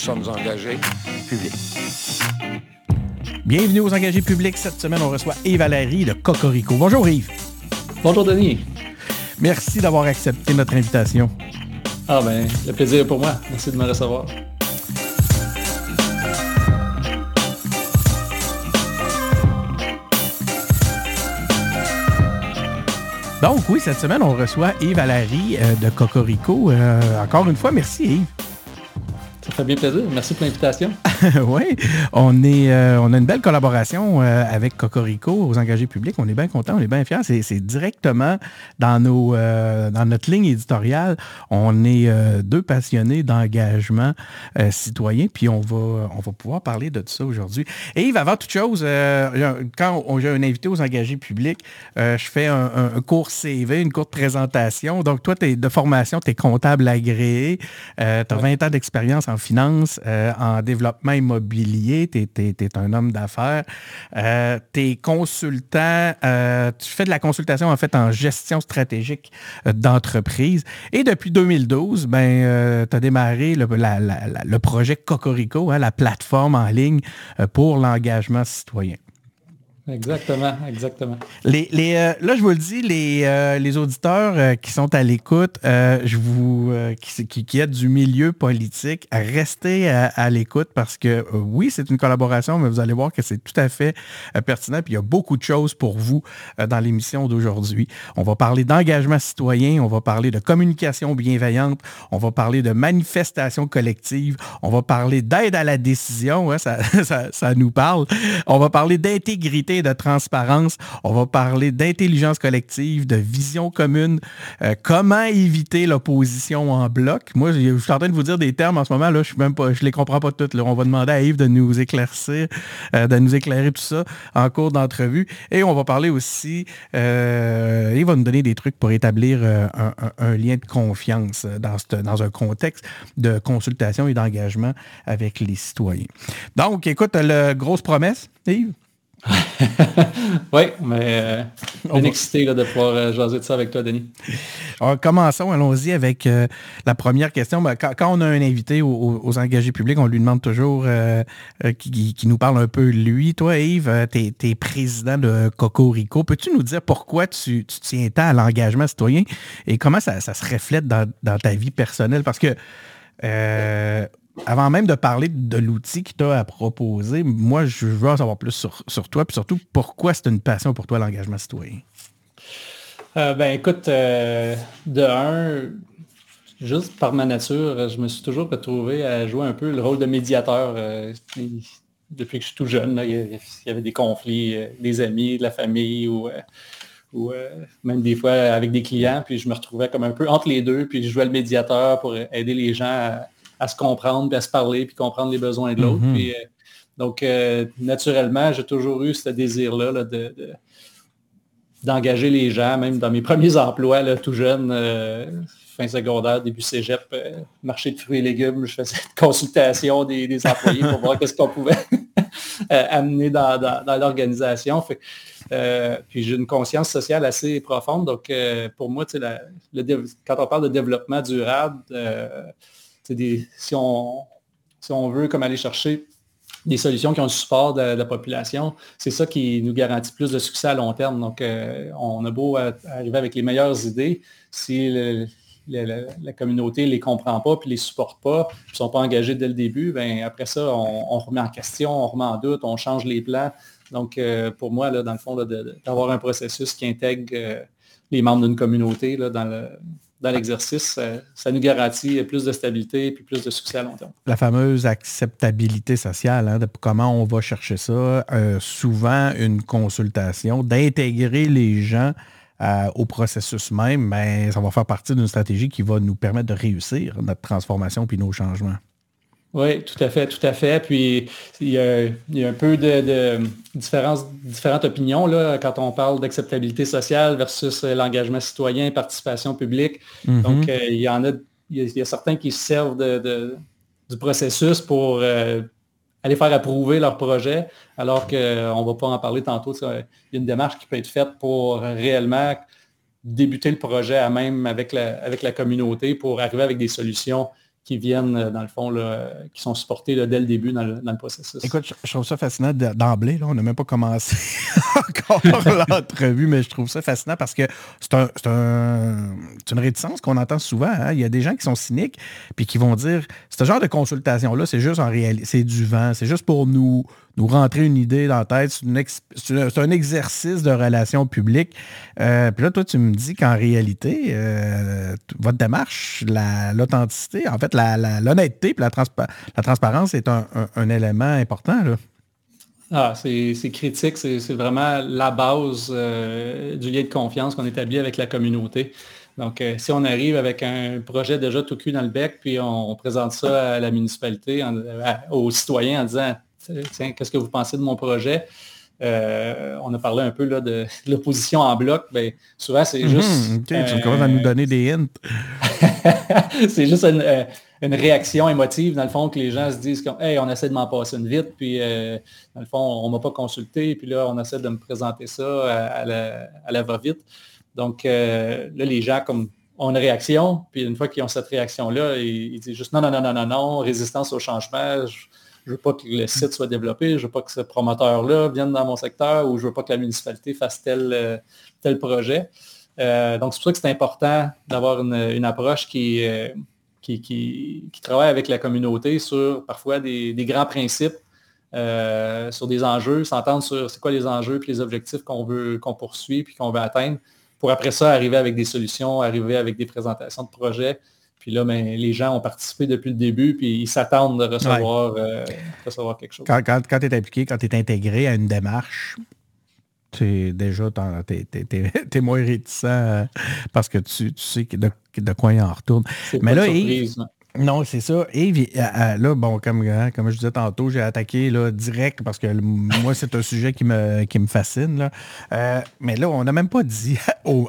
sommes engagés publics. Bienvenue aux engagés publics. Cette semaine, on reçoit Yves Valérie de Cocorico. Bonjour Yves. Bonjour Denis. Merci d'avoir accepté notre invitation. Ah ben, le plaisir est pour moi. Merci de me recevoir. Donc oui, cette semaine, on reçoit Yves Valérie euh, de Cocorico. Euh, encore une fois, merci Yves. Fait bien plaisir. Merci pour l'invitation. oui, on, est, euh, on a une belle collaboration euh, avec Cocorico aux engagés publics. On est bien content, on est bien fiers. C'est directement dans, nos, euh, dans notre ligne éditoriale. On est deux passionnés d'engagement citoyen, puis on va, on va pouvoir parler de tout ça aujourd'hui. Et Yves, avant toute chose, quand j'ai un invité aux engagés publics, je fais un, cours CV, une courte présentation. Donc, toi, es de formation, tu es comptable agréé, tu as 20 ans d'expérience en finance, en développement immobilier, tu es, un homme d'affaires, euh, tu es consultant, euh, tu fais de la consultation en fait en gestion stratégique euh, d'entreprise. Et depuis 2012, ben, tu as démarré le, projet Cocorico, hein, la plateforme en ligne pour l'engagement citoyen. Exactement, exactement. Les, euh, là, je vous le dis, les, euh, les auditeurs euh, qui sont à l'écoute, vous qui, qui, êtes du milieu politique, restez à, l'écoute parce que oui, c'est une collaboration, mais vous allez voir que c'est tout à fait pertinent. Puis il y a beaucoup de choses pour vous dans l'émission d'aujourd'hui. On va parler d'engagement citoyen, on va parler de communication bienveillante, on va parler de manifestation collective, on va parler d'aide à la décision, hein, ça, ça nous parle. On va parler d'intégrité de transparence. On va parler d'intelligence collective, de vision commune, euh, comment éviter l'opposition en bloc? Moi, je suis en train de vous dire des termes en ce moment, là, je ne les comprends pas tous. On va demander à Yves de nous éclaircir, euh, de nous éclairer tout ça en cours d'entrevue. Et on va parler aussi, euh, il va nous donner des trucs pour établir un, lien de confiance dans, dans un contexte de consultation et d'engagement avec les citoyens. Donc, écoute, grosse promesse, Yves? oui, mais euh, on est excité de pouvoir euh, jaser de ça avec toi, Denis. Alors, commençons, allons-y avec euh, la première question. Ben, quand, on a un invité aux, engagés publics, on lui demande toujours qui, nous parle un peu de lui. Toi, Yves, tu es, président de Cocorico. Peux-tu nous dire pourquoi tu, tiens tant à l'engagement citoyen et comment ça, se reflète dans, dans, ta vie personnelle? Parce que avant même de parler de l'outil qui t'a à proposer, moi, je veux en savoir plus sur, toi, puis surtout, pourquoi c'est une passion pour toi, l'engagement citoyen? Euh, ben écoute, euh, de un, juste par ma nature, je me suis toujours retrouvé à jouer un peu le rôle de médiateur. Euh, depuis que je suis tout jeune, il, y avait des conflits, des amis, de la famille ou, ou même des fois avec des clients, puis je me retrouvais comme un peu entre les deux, puis je jouais le médiateur pour aider les gens à, à se comprendre, puis à se parler, puis comprendre les besoins de l'autre. Mm-hmm. Euh, donc, euh, naturellement, j'ai toujours eu ce désir-là de, d'engager les gens, même dans mes premiers emplois, là, tout jeune, euh, fin secondaire, début cégep, marché de fruits et légumes, je faisais une consultation des, employés pour voir qu'est-ce qu'on pouvait amener dans, l'organisation. puis j'ai une conscience sociale assez profonde. Donc, pour moi, quand on parle de développement durable, si, on, si on veut comme aller chercher des solutions qui ont le support de, la population, c'est ça qui nous garantit plus de succès à long terme. Donc, euh, on a beau arriver avec les meilleures idées, si la, communauté ne les comprend pas, puis les supporte pas, ne sont pas engagés dès le début, ben, après ça, on, remet en question, on remet en doute, on change les plans. Donc, euh, pour moi, là, dans le fond, d'avoir un processus qui intègre euh, les membres d'une communauté là, dans le dans l'exercice, ça, nous garantit plus de stabilité et plus de succès à long terme. La fameuse acceptabilité sociale, hein, comment on va chercher ça, euh, souvent une consultation, d'intégrer les gens euh, au processus même, mais ça va faire partie d'une stratégie qui va nous permettre de réussir notre transformation puis nos changements. Oui, tout à fait, tout à fait. Puis il y a, un peu de, différentes opinions là, quand on parle d'acceptabilité sociale versus euh, l'engagement citoyen, participation publique. Mm-hmm. Donc, euh, il y en a, il y a, certains qui se servent de, du processus pour euh, aller faire approuver leur projet, alors qu'on ne va pas en parler tantôt. Il y a une démarche qui peut être faite pour réellement débuter le projet à même avec la, avec la communauté pour arriver avec des solutions qui viennent, dans le fond, qui sont supportés dès le début dans le, processus. Écoute, je, trouve ça fascinant d'emblée. On n'a même pas commencé encore l'entrevue, mais je trouve ça fascinant parce que c'est une réticence qu'on entend souvent. Hein. Il y a des gens qui sont cyniques puis qui vont dire ce genre de consultation-là, c'est juste en réalité, c'est du vent, c'est juste pour nous nous rentrer une idée dans la tête. C'est un exercice de relations publiques. Euh, puis là, toi, tu me dis qu'en réalité, euh, votre démarche, l'authenticité, en fait, l'honnêteté et la, la, transparence est un, élément important. Ah, c'est critique, c'est vraiment la base euh, du lien de confiance qu'on établit avec la communauté. Donc, si on arrive avec un projet déjà tout cul dans le bec, puis on, présente ça à la municipalité, aux citoyens en disant tiens, qu'est-ce que vous pensez de mon projet? Euh, on a parlé un peu là, de, l'opposition en bloc. Ben, souvent, c'est mhm, juste. tu commences à nous donner des hints. c'est juste euh, une, réaction émotive, dans le fond, que les gens se disent comme Hey, on essaie de m'en passer une vite, puis euh, dans le fond, on ne m'a pas consulté, puis là, on essaie de me présenter ça à, la, va-vite. Donc là, les gens comme ont une réaction, puis une fois qu'ils ont cette réaction-là, ils, disent juste non, non, non, non, non, non, résistance au changement je veux pas que le site soit développé, je veux pas que ce promoteur-là vienne dans mon secteur ou je veux pas que la municipalité fasse tel, euh, tel projet. Euh, donc, c'est pour ça que c'est important d'avoir une, approche euh, qui, qui, travaille avec la communauté sur parfois des, grands principes, sur des enjeux, s'entendre sur c'est quoi les enjeux et les objectifs qu'on veut qu'on poursuit puis qu'on veut atteindre, pour après ça arriver avec des solutions, arriver avec des présentations de projets, puis là, ben, les gens ont participé depuis le début, puis ils s'attendent de recevoir, euh, recevoir, quelque chose. Quand, quand, tu es impliqué, quand tu es intégré à une démarche, tu déjà, tu es, moins réticent euh, parce que tu, sais de, de, quoi il en retourne. Mais là, non, c'est ça. Et euh, euh, là, bon, comme, hein, comme je disais tantôt, j'ai attaqué là, direct parce que moi, c'est un sujet qui me, qui me fascine. Euh, mais là, on n'a même pas dit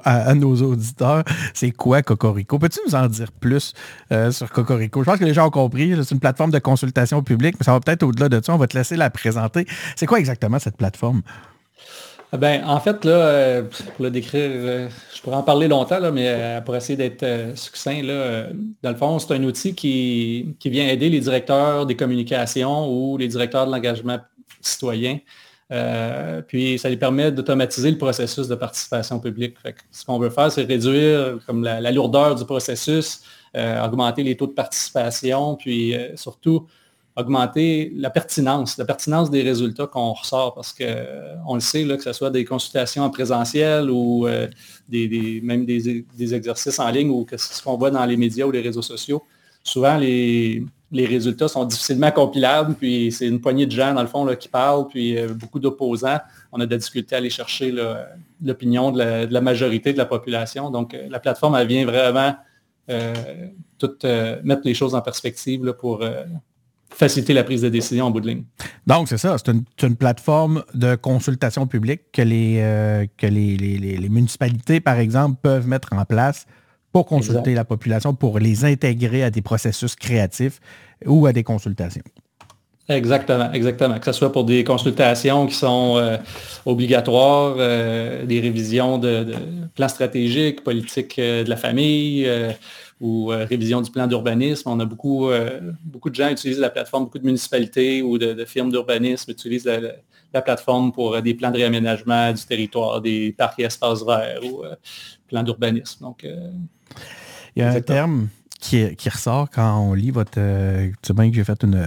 à, nos auditeurs c'est quoi Cocorico. Peux-tu nous en dire plus sur Cocorico? Je pense que les gens ont compris. C'est une plateforme de consultation publique, mais ça va peut-être au-delà de ça. On va te laisser la présenter. C'est quoi exactement cette plateforme? Ah ben, en fait, là, euh, pour le décrire, euh, je pourrais en parler longtemps, là, mais euh, pour essayer d'être succinct, là, dans le fond, c'est un outil qui, vient aider les directeurs des communications ou les directeurs de l'engagement citoyen. puis ça lui permet d'automatiser le processus de participation publique. ce qu'on veut faire, c'est réduire comme la, lourdeur du processus, augmenter les taux de participation, puis surtout augmenter la pertinence, la pertinence des résultats qu'on ressort, parce qu'on euh, le sait, là, que ce soit des consultations en présentiel ou euh, des, même des, exercices en ligne ou que ce qu'on voit dans les médias ou les réseaux sociaux, souvent les, résultats sont difficilement compilables, puis c'est une poignée de gens, dans le fond, là, qui parlent, puis euh, beaucoup d'opposants. On a de la difficulté à aller chercher l'opinion de, la majorité de la population. Donc, la plateforme, elle vient vraiment tout, mettre les choses en perspective pour faciliter la prise de décision en bout de ligne. Donc, c'est ça. C'est une, plateforme de consultation publique que, les, euh, que les, municipalités, par exemple, peuvent mettre en place pour consulter la population, pour les intégrer à des processus créatifs ou à des consultations. Exactement, exactement. Que ce soit pour des consultations qui sont euh, obligatoires, euh, des révisions de, de, plans stratégiques, politiques de la famille, ou euh, révision du plan d'urbanisme. On a beaucoup, euh, beaucoup de gens utilisent la plateforme, beaucoup de municipalités ou de, firmes d'urbanisme utilisent la, plateforme pour euh, des plans de réaménagement du territoire, des parcs et espaces verts ou plans d'urbanisme. Donc, Il y a un terme qui, qui, ressort quand on lit votre... tu sais bien que j'ai fait une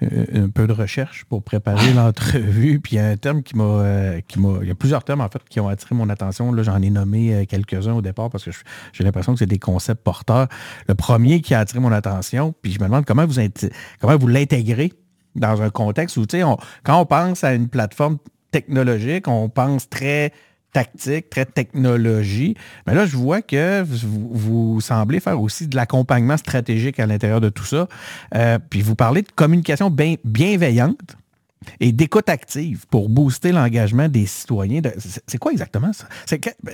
un peu de recherche pour préparer l'entrevue. Puis il y a un terme qui m'a, euh, qui m'a. Il y a plusieurs termes en fait qui ont attiré mon attention. Là, j'en ai nommé euh, quelques-uns au départ parce que j'ai l'impression que c'est des concepts porteurs. Le premier qui a attiré mon attention, puis je me demande comment vous, comment vous l'intégrez dans un contexte où, tu sais, quand on pense à une plateforme technologique, on pense très tactique, très technologie. Mais là, je vois que vous, semblez faire aussi de l'accompagnement stratégique à l'intérieur de tout ça. Euh, puis vous parlez de communication bienveillante et d'écoute active pour booster l'engagement des citoyens. C'est quoi exactement ça?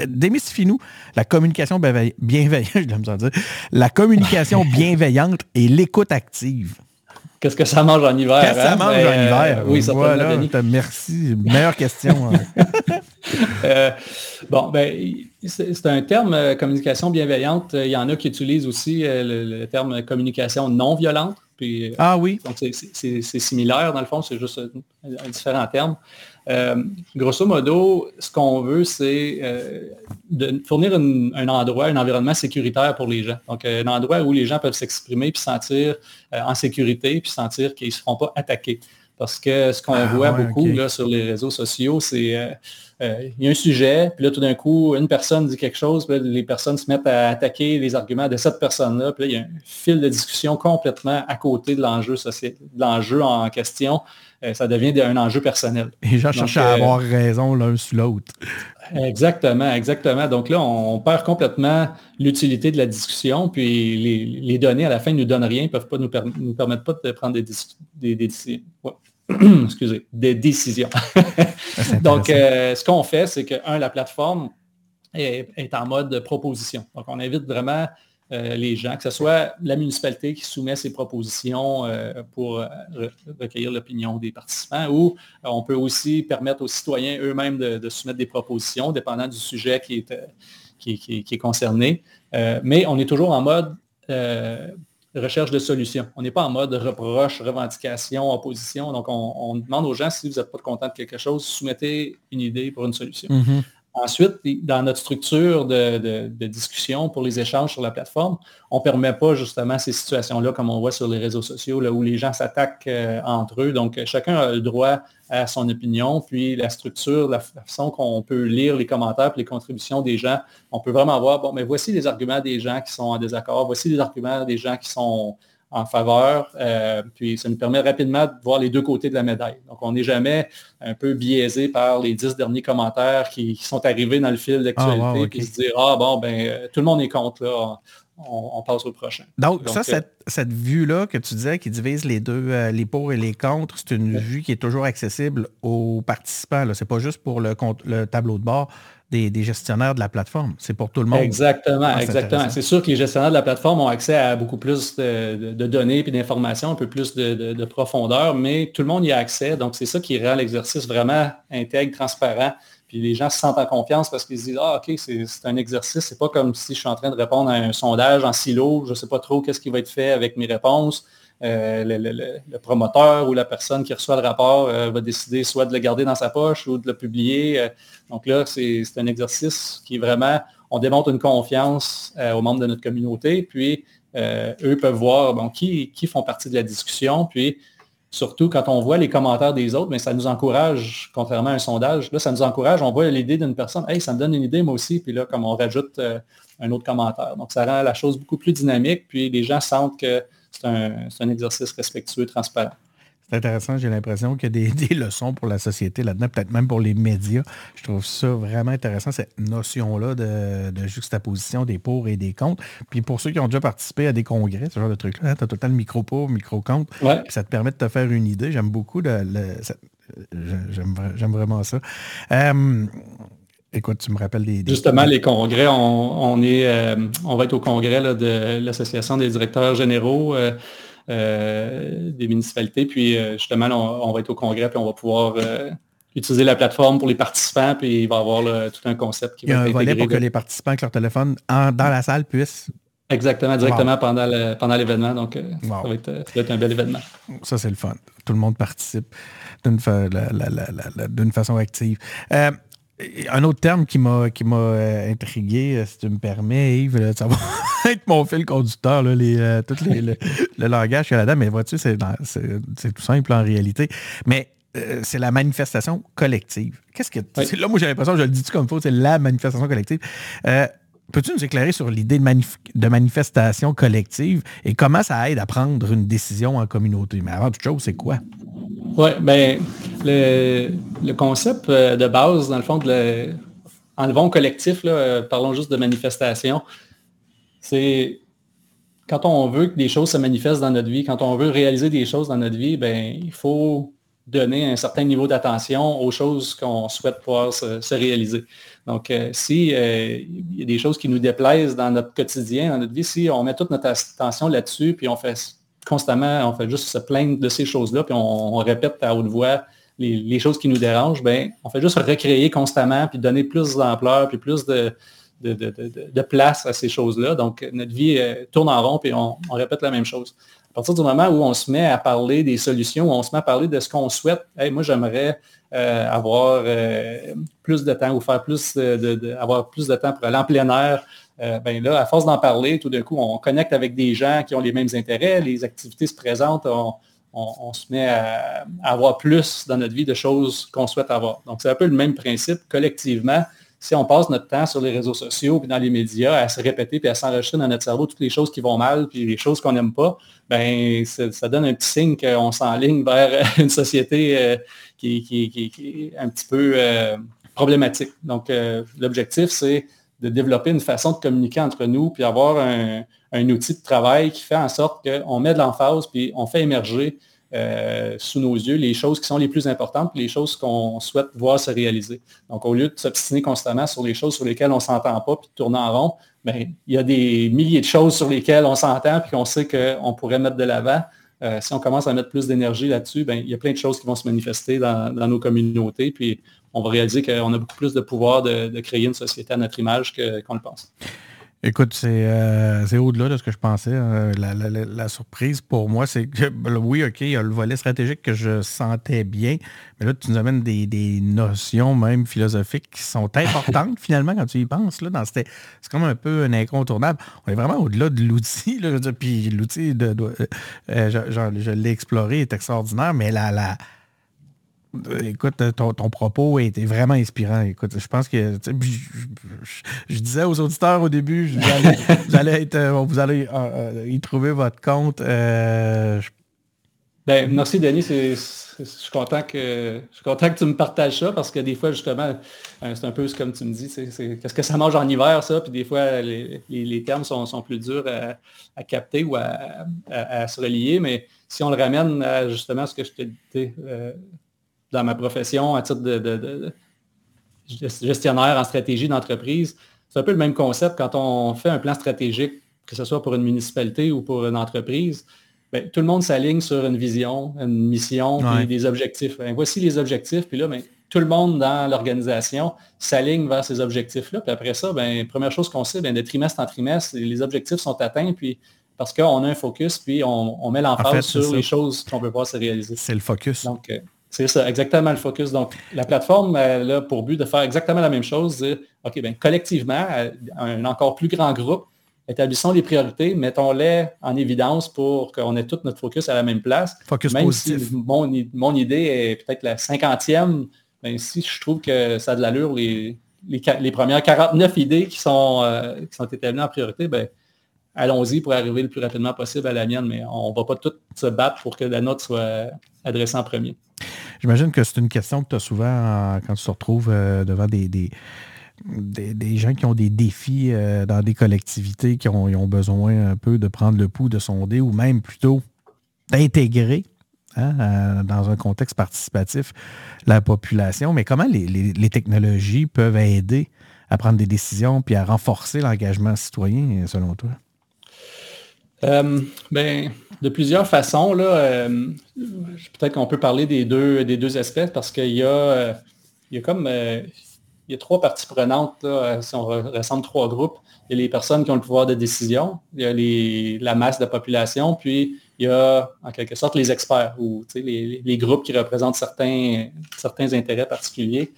Démystifie-nous la communication bienveillante, je dire, la communication bienveillante et l'écoute active. Qu'est-ce que ça mange en hiver? Qu'est-ce que ça hein? mange Ben, en hiver? oui, ça voilà, Merci. Meilleure question. hein. euh, bon, ben, c'est un terme euh, communication bienveillante. Il y en a qui utilisent aussi euh, le, le, terme communication non violente. Puis, ah oui. Donc, c'est similaire, dans le fond, c'est juste un, un, différent terme. Euh, grosso modo, ce qu'on veut, c'est euh, de fournir un endroit, un environnement sécuritaire pour les gens. Donc, un endroit où les gens peuvent s'exprimer, puis sentir euh, en sécurité, puis sentir qu'ils ne se feront pas attaquer. Parce que ce qu'on Ah, voit ouais, beaucoup là, sur les réseaux sociaux, c'est euh, euh, il y a un sujet, puis là, tout d'un coup, une personne dit quelque chose, puis là, les personnes se mettent à attaquer les arguments de cette personne-là, puis là, il y a un fil de discussion complètement à côté de l'enjeu social, de l'enjeu en question. Euh, ça devient un enjeu personnel. Les gens cherchent à euh, avoir raison l'un sur l'autre. Exactement, exactement. Donc là, on, perd complètement l'utilité de la discussion, puis les, les, données à la fin ne nous donnent rien, ne peuvent pas nous, per nous permettre pas de prendre des, des, des, des ouais. Excusez, des décisions. Donc, euh, ce qu'on fait, c'est que, un, la plateforme est, est, en mode proposition. Donc, on invite vraiment euh, les gens, que ce soit la municipalité qui soumet ses propositions euh, pour re recueillir l'opinion des participants, ou on peut aussi permettre aux citoyens eux-mêmes de, soumettre des propositions, dépendant du sujet qui est, euh, concerné. Euh, mais on est toujours en mode euh, recherche de solutions. On n'est pas en mode reproche, revendication, opposition. Donc, on, demande aux gens, si vous n'êtes pas content de quelque chose, soumettez une idée pour une solution. Mm -hmm. Ensuite, dans notre structure de, discussion pour les échanges sur la plateforme, on ne permet pas justement ces situations-là comme on voit sur les réseaux sociaux, là, où les gens s'attaquent euh, entre eux. Donc, chacun a le droit à son opinion, puis la structure, la façon qu'on peut lire les commentaires, puis les contributions des gens, on peut vraiment voir, bon, mais voici les arguments des gens qui sont en désaccord, voici les arguments des gens qui sont en faveur. Euh, puis ça nous permet rapidement de voir les deux côtés de la médaille. Donc, on n'est jamais un peu biaisé par les dix derniers commentaires qui, qui sont arrivés dans le fil d'actualité, Ah, wow, okay. puis se dire, ah bon, ben, euh, tout le monde est contre, là. On, on, passe au prochain. Donc, Donc ça, euh, cette, cette vue-là que tu disais qui divise les deux, euh, les pour et les contre, c'est une Ouais. vue qui est toujours accessible aux participants. Ce n'est pas juste pour le, tableau de bord des, des gestionnaires de la plateforme. C'est pour tout le monde. Exactement, Ah, exactement. C'est sûr que les gestionnaires de la plateforme ont accès à beaucoup plus de, de- de données et d'informations, un peu plus de, de- de profondeur, mais tout le monde y a accès. Donc, c'est ça qui rend l'exercice vraiment intègre, transparent. Les gens se sentent en confiance parce qu'ils se disent Ah, OK, c'est un exercice. C'est pas comme si je suis en train de répondre à un sondage en silo. Je ne sais pas trop qu'est-ce qui va être fait avec mes réponses. Euh, le, promoteur ou la personne qui reçoit le rapport euh, va décider soit de le garder dans sa poche ou de le publier. Euh, donc là, c'est un exercice qui est vraiment, on démontre une confiance aux membres de notre communauté, puis eux peuvent voir bon, qui, qui font partie de la discussion, puis surtout quand on voit les commentaires des autres, mais ça nous encourage, contrairement à un sondage, là, ça nous encourage, on voit l'idée d'une personne, hey, ça me donne une idée moi aussi, puis là, comme on rajoute euh, un autre commentaire. Donc, ça rend la chose beaucoup plus dynamique, puis les gens sentent que c'est un, exercice respectueux, transparent. C'est intéressant, j'ai l'impression qu'il y a des, des leçons pour la société là-dedans, peut-être même pour les médias. Je trouve ça vraiment intéressant, cette notion-là de, de juxtaposition des pour et des contre. Puis pour ceux qui ont déjà participé à des congrès, ce genre de truc-là, hein, tu as tout le temps le micro pour, micro contre. Ouais. Puis ça te permet de te faire une idée. J'aime beaucoup j'aime vra- j'aime vraiment ça. Euh, écoute, tu me rappelles des... des- Justement, les congrès, on, on est, euh, on va être au congrès là, de l'Association des directeurs généraux euh, des municipalités. Puis euh, justement, là, on, on va être au congrès, puis on va pouvoir euh, utiliser la plateforme pour les participants, puis il va y avoir là, tout un concept qui Il y a va un être volet intégré. pour que les participants avec leur téléphone en- dans la salle puissent... Exactement, directement pendant le- pendant l'événement. Donc, euh, Wow. ça, va être, euh, ça va être un bel événement. Ça, c'est le fun. Tout le monde participe d'une fa- façon active. Euh, un autre terme qui m'a qui m'a euh, intrigué, euh, si tu me permets, Yves, là, ça va être mon fil conducteur, là, les, euh, tout les- le, le langage qu'il y a là-dedans, mais vois-tu, c'est tout simple en réalité. Mais euh, c'est la manifestation collective. Qu'est-ce que. Oui. Là, moi, j'ai l'impression, je le dis comme il faut, c'est la manifestation collective. Peux-tu nous éclairer sur l'idée de, manif- de manifestation collective et comment ça aide à prendre une décision en communauté? Mais avant toute chose, c'est quoi? Oui, ben le, concept euh, de base, dans le fond, de le, enlevons collectif, là, euh, parlons juste de manifestation. C'est quand on veut que des choses se manifestent dans notre vie, quand on veut réaliser des choses dans notre vie, ben il faut donner un certain niveau d'attention aux choses qu'on souhaite pouvoir se réaliser. Donc, euh, euh, y a des choses qui nous déplaisent dans notre quotidien, dans notre vie, si on met toute notre attention là-dessus, puis on fait constamment, on fait juste se plaindre de ces choses-là, puis on, répète à haute voix les, choses qui nous dérangent, ben, on fait juste recréer constamment, puis donner plus d'ampleur, puis plus de, de, place à ces choses-là. Donc, notre vie euh, tourne en rond, puis on, répète la même chose. À partir du moment où on se met à parler des solutions, où on se met à parler de ce qu'on souhaite, moi, j'aimerais euh, avoir euh, plus de temps ou faire plus de, avoir plus de temps pour aller en plein air, ben là, à force d'en parler, tout d'un coup, on connecte avec des gens qui ont les mêmes intérêts, les activités se présentent, on, se met à, avoir plus dans notre vie de choses qu'on souhaite avoir. Donc, c'est un peu le même principe collectivement si on passe notre temps sur les réseaux sociaux puis dans les médias à se répéter puis à s'enregistrer dans notre cerveau toutes les choses qui vont mal puis les choses qu'on n'aime pas, ben ça donne un petit signe qu'on s'enligne vers une société euh, qui, est un petit peu euh, problématique. Donc, euh, l'objectif, c'est de développer une façon de communiquer entre nous puis avoir un, un outil de travail qui fait en sorte qu'on met de l'emphase puis on fait émerger euh, sous nos yeux les choses qui sont les plus importantes, les choses qu'on souhaite voir se réaliser. Donc, au lieu de s'obstiner constamment sur les choses sur lesquelles on ne s'entend pas, puis de tourner en rond, ben, il y a des milliers de choses sur lesquelles on s'entend, puis qu'on sait qu'on pourrait mettre de l'avant. Euh, si on commence à mettre plus d'énergie là-dessus, ben, il y a plein de choses qui vont se manifester dans, nos communautés, puis on va réaliser qu'on a beaucoup plus de pouvoir de, créer une société à notre image qu'on le pense. Écoute, euh, c'est au-delà de ce que je pensais. Hein. La, surprise pour moi, c'est que, ben, oui, OK, il y a le volet stratégique que je sentais bien, mais là, tu nous amènes des, notions même philosophiques qui sont importantes finalement quand tu y penses. Là, dans c'est comme un peu un incontournable. On est vraiment au-delà de l'outil. Puis l'outil, de, euh, je, je l'ai exploré, est extraordinaire, mais la, la, Écoute, ton, propos était vraiment inspirant. Écoute, je pense que je, disais aux auditeurs au début, vous allez, être, euh, vous allez euh, euh, y trouver votre compte. ben, merci Denis, je suis content que je suis content que tu me partages ça parce que des fois justement c'est un peu comme tu me dis, qu'est-ce que ça mange en hiver ça, puis des fois les, termes sont, plus durs à, capter ou à, se relier, mais si on le ramène à justement ce que je te disais dans ma profession à titre de, gestionnaire en stratégie d'entreprise. C'est un peu le même concept quand on fait un plan stratégique, que ce soit pour une municipalité ou pour une entreprise. Ben, tout le monde s'aligne sur une vision, une mission, et des objectifs. Ben, voici les objectifs, puis là, ben, tout le monde dans l'organisation s'aligne vers ces objectifs-là. Puis après ça, première chose qu'on sait, de trimestre en trimestre, les objectifs sont atteints, puis parce qu'on a un focus, puis on, met l'emphase sur les choses qu'on peut pas se réaliser. C'est le focus. Donc, euh, c'est ça, exactement le focus. Donc, la plateforme, elle a pour but de faire exactement la même chose, dire, OK, bien, collectivement, un encore plus grand groupe, établissons les priorités, mettons-les en évidence pour qu'on ait tout notre focus à la même place. Focus même Si mon, mon idée est peut-être la cinquantième, bien, si je trouve que ça a de l'allure, les, les, premières 49 idées qui sont, euh, qui sont établies en priorité, bien, allons-y pour arriver le plus rapidement possible à la mienne, mais on ne va pas tout se battre pour que la note soit adressée en premier. J'imagine que c'est une question que tu as souvent euh, quand tu te retrouves euh, devant des, des, gens qui ont des défis euh, dans des collectivités qui ont, besoin un peu de prendre le pouls, de sonder ou même plutôt d'intégrer hein, dans un contexte participatif la population. Mais comment les, technologies peuvent aider à prendre des décisions puis à renforcer l'engagement citoyen, selon toi? Ben, de plusieurs façons. Là, euh, peut-être qu'on peut parler des deux, des deux aspects parce qu'il y a, euh, y a comme euh, il y a trois parties prenantes, si on rassemble trois groupes. Il y a les personnes qui ont le pouvoir de décision, il y a les, la masse de population, puis il y a en quelque sorte les experts ou les, les, groupes qui représentent certains, certains intérêts particuliers.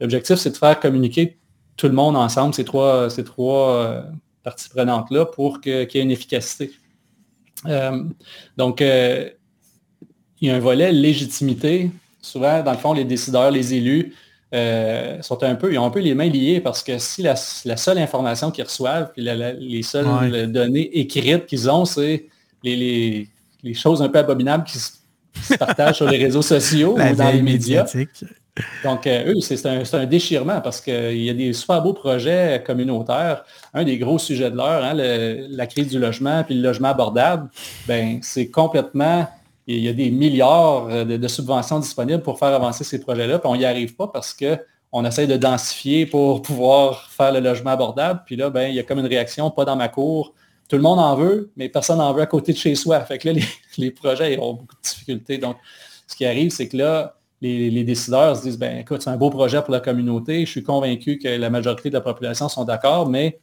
L'objectif, c'est de faire communiquer tout le monde ensemble, ces trois, ces trois parties prenantes-là, pour qu'il y ait une efficacité. Euh, donc, euh, il y a un volet légitimité. Souvent, dans le fond, les décideurs, les élus, euh, sont un peu, ils ont un peu les mains liées parce que si la, seule information qu'ils reçoivent, puis les seules données écrites qu'ils ont, c'est les, choses un peu abominables qui se, partagent sur les réseaux sociaux ou dans les médias. Donc, eux, c'est un, déchirement parce qu'il y a des super beaux projets communautaires. Un des gros sujets de l'heure, hein, la crise du logement puis le logement abordable, ben, c'est complètement, il y a des milliards de, subventions disponibles pour faire avancer ces projets-là, puis on n'y arrive pas parce qu'on essaie de densifier pour pouvoir faire le logement abordable. Puis là, ben, il y a comme une réaction, pas dans ma cour, tout le monde en veut, mais personne n'en veut à côté de chez soi. Fait que là, les, projets ont beaucoup de difficultés. Donc, ce qui arrive, c'est que là, les, décideurs se disent, ben écoute, c'est un beau projet pour la communauté, je suis convaincu que la majorité de la population sont d'accord, mais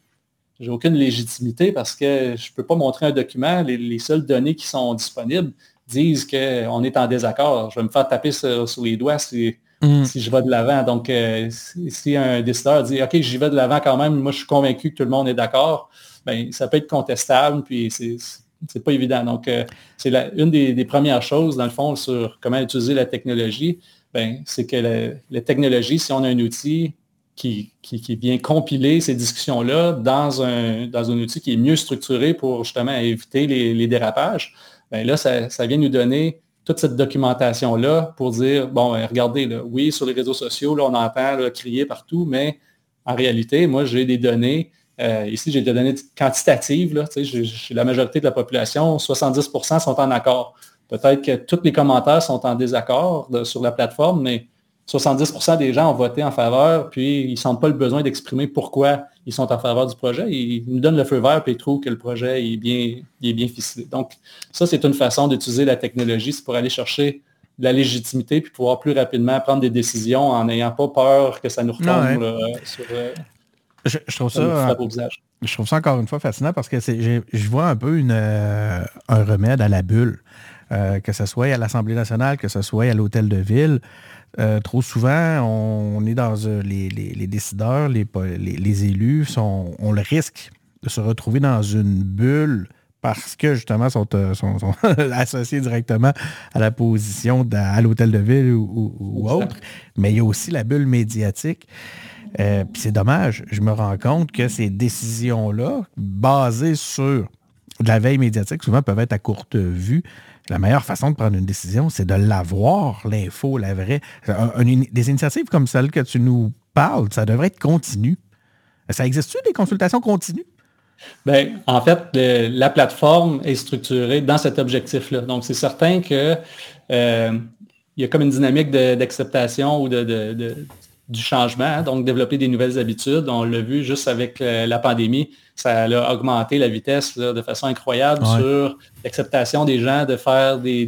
j'ai aucune légitimité parce que je ne peux pas montrer un document. Les, seules données qui sont disponibles disent qu'on est en désaccord. Je vais me faire taper sur, les doigts si, mm. si, je vais de l'avant. Donc, euh, si, un décideur dit, OK, j'y vais de l'avant quand même, moi je suis convaincu que tout le monde est d'accord, ben, ça peut être contestable, puis c'est c'est pas évident. Donc, euh, c'est une des, premières choses, dans le fond, sur comment utiliser la technologie, ben, c'est que la, technologie, si on a un outil qui, vient compiler ces discussions-là dans un, dans un outil qui est mieux structuré pour justement éviter les, dérapages, ben là, ça, vient nous donner toute cette documentation-là pour dire, bon, ben, regardez, là, oui, sur les réseaux sociaux, là, on entend crier partout, mais en réalité, moi, j'ai des données euh, ici, j'ai des données quantitatives. Là, la majorité de la population, 70% sont en accord. Peut-être que tous les commentaires sont en désaccord sur la plateforme, mais 70% des gens ont voté en faveur, puis ils ne sentent pas le besoin d'exprimer pourquoi ils sont en faveur du projet. Ils nous donnent le feu vert, puis ils trouvent que le projet est bien, est bien ficelé. Donc, ça, c'est une façon d'utiliser la technologie, c'est pour aller chercher de la légitimité, puis pouvoir plus rapidement prendre des décisions en n'ayant pas peur que ça nous retombe sur... Je, trouve ça, je trouve ça encore une fois fascinant parce que je vois un peu une, euh, un remède à la bulle. Euh, que ce soit à l'Assemblée nationale, que ce soit à l'hôtel de ville. Euh, trop souvent, on, est dans les, décideurs, les, les, élus sont, ont le risque de se retrouver dans une bulle parce que justement sont, sont, associés directement à la position à l'hôtel de ville ou autre. Mais il y a aussi la bulle médiatique. Euh, puis c'est dommage, je me rends compte que ces décisions-là, basées sur la veille médiatique, souvent peuvent être à courte vue. La meilleure façon de prendre une décision, c'est de l'avoir, l'info, la vraie. des initiatives comme celle que tu nous parles, ça devrait être continu. Ça existe-tu des consultations continues? Bien, en fait, la plateforme est structurée dans cet objectif-là. Donc, c'est certain que euh, il y a comme une dynamique d'acceptation ou de, du changement, hein, donc développer des nouvelles habitudes. On l'a vu juste avec euh, la pandémie, ça a augmenté la vitesse de façon incroyable sur l'acceptation des gens de faire des,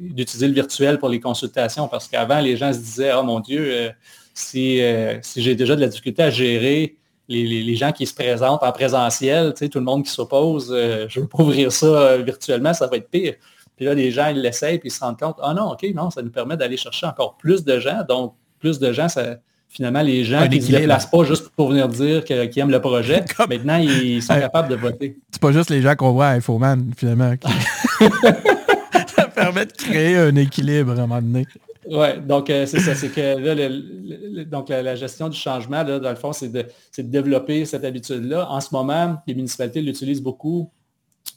d'utiliser le virtuel pour les consultations. Parce qu'avant, les gens se disaient, oh mon Dieu, euh, si, euh, si j'ai déjà de la difficulté à gérer les, gens qui se présentent en présentiel, tout le monde qui s'oppose, je veux pas ouvrir ça virtuellement, ça va être pire. Puis là, les gens, ils l'essayent, puis ils se rendent compte, ah non, OK, non, ça nous permet d'aller chercher encore plus de gens. Donc, plus de gens, ça, finalement, les gens qui ne se déplacent pas juste pour venir dire qu'ils aiment le projet, maintenant, ils sont capables de voter. C'est pas juste les gens qu'on voit à Infoman, finalement. ça permet de créer un équilibre à un moment donné. Oui, donc euh, c'est ça, c'est que là, donc la, gestion du changement, là, dans le fond, c'est de, de, développer cette habitude-là. En ce moment, les municipalités l'utilisent beaucoup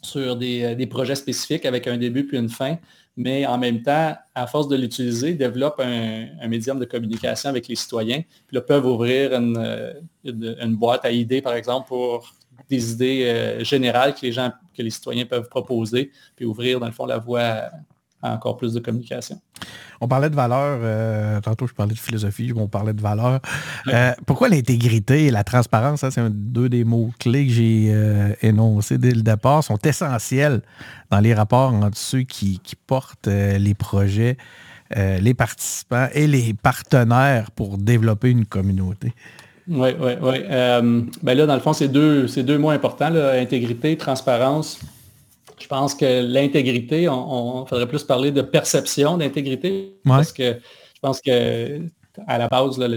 sur des, euh, des, projets spécifiques avec un début puis une fin mais en même temps, à force de l'utiliser, développent un, médium de communication avec les citoyens. Puis là, peuvent ouvrir une, une, boîte à idées, par exemple, pour des idées euh, générales que les gens, que les citoyens peuvent proposer, puis ouvrir, dans le fond, la voie encore plus de communication. On parlait de valeur, euh, tantôt je parlais de philosophie, on parlait de valeur. Euh, pourquoi l'intégrité et la transparence, ça c'est deux des mots-clés que j'ai euh, énoncés dès le départ, sont essentiels dans les rapports entre ceux qui, portent les projets, les participants et les partenaires pour développer une communauté. Oui, oui, oui. ben là, dans le fond, c'est deux, deux mots importants, intégrité, transparence. Je pense que l'intégrité, on, faudrait plus parler de perception d'intégrité. Parce que je pense que à la base, là,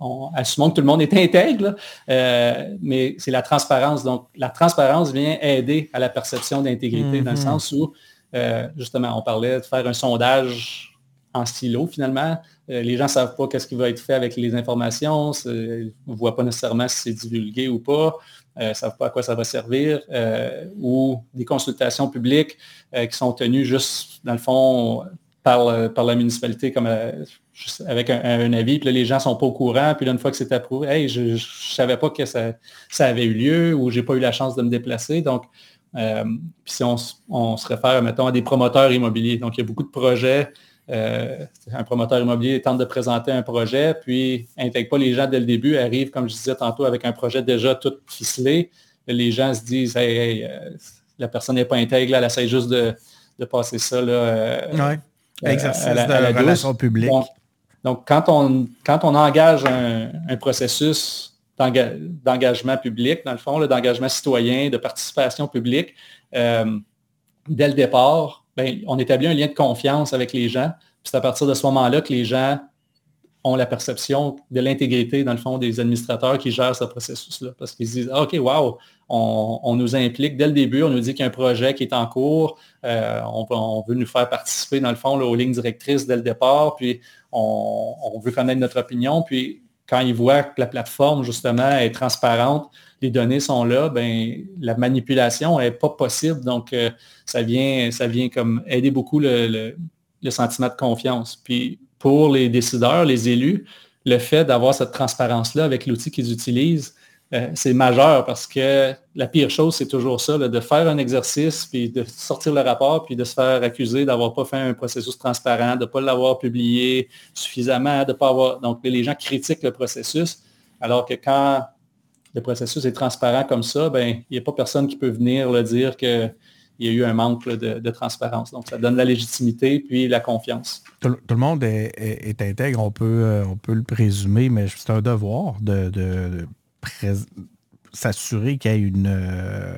on, assumons que tout le monde est intègre, euh, mais c'est la transparence. Donc, la transparence vient aider à la perception d'intégrité, dans le mm-hmm. sens où, euh, justement, on parlait de faire un sondage en silo, finalement. Euh, les gens ne savent pas qu'est-ce qui va être fait avec les informations, on ne voit pas nécessairement si c'est divulgué ou pas ne euh, savent pas à quoi ça va servir, euh, ou des consultations publiques euh, qui sont tenues juste, dans le fond, par, par la municipalité comme avec un, avis, puis là, les gens ne sont pas au courant, puis là, une fois que c'est approuvé, hey, je ne savais pas que ça, ça, avait eu lieu ou j'ai pas eu la chance de me déplacer. Donc, puis si on, on, se réfère, mettons, à des promoteurs immobiliers. Donc, il y a beaucoup de projets euh, un promoteur immobilier tente de présenter un projet, puis n'intègre pas les gens dès le début, arrive, comme je disais tantôt, avec un projet déjà tout ficelé. les gens se disent, hey, la personne n'est pas intègre, elle essaie juste de, passer ça. Là, Exercice de la relation publique. Donc, quand, on, quand on engage un, processus d'engagement public, dans le fond, d'engagement citoyen, de participation publique, euh, dès le départ, ben, on établit un lien de confiance avec les gens. C'est à partir de ce moment-là que les gens ont la perception de l'intégrité, dans le fond, des administrateurs qui gèrent ce processus-là. Parce qu'ils se disent, ah, OK, wow, on, nous implique dès le début, on nous dit qu'il y a un projet qui est en cours, euh, on, veut nous faire participer, dans le fond, aux lignes directrices dès le départ, puis on, veut connaître notre opinion, quand ils voient que la plateforme, justement, est transparente, les données sont là, ben, la manipulation n'est pas possible. Donc, euh, ça, vient, ça vient comme aider beaucoup le, le sentiment de confiance. Puis, pour les décideurs, les élus, le fait d'avoir cette transparence-là avec l'outil qu'ils utilisent, euh, c'est majeur parce que la pire chose, c'est toujours ça, de faire un exercice, puis de sortir le rapport, puis de se faire accuser d'avoir pas fait un processus transparent, de ne pas l'avoir publié suffisamment, de pas avoir. Donc, les gens critiquent le processus, alors que quand le processus est transparent comme ça, ben, il n'y a pas personne qui peut venir le dire qu'il y a eu un manque de, transparence. Donc, ça donne la légitimité puis la confiance. Tout, le monde est, intègre, on peut, euh, on peut le présumer, mais c'est un devoir de s'assurer qu'il y ait une, euh,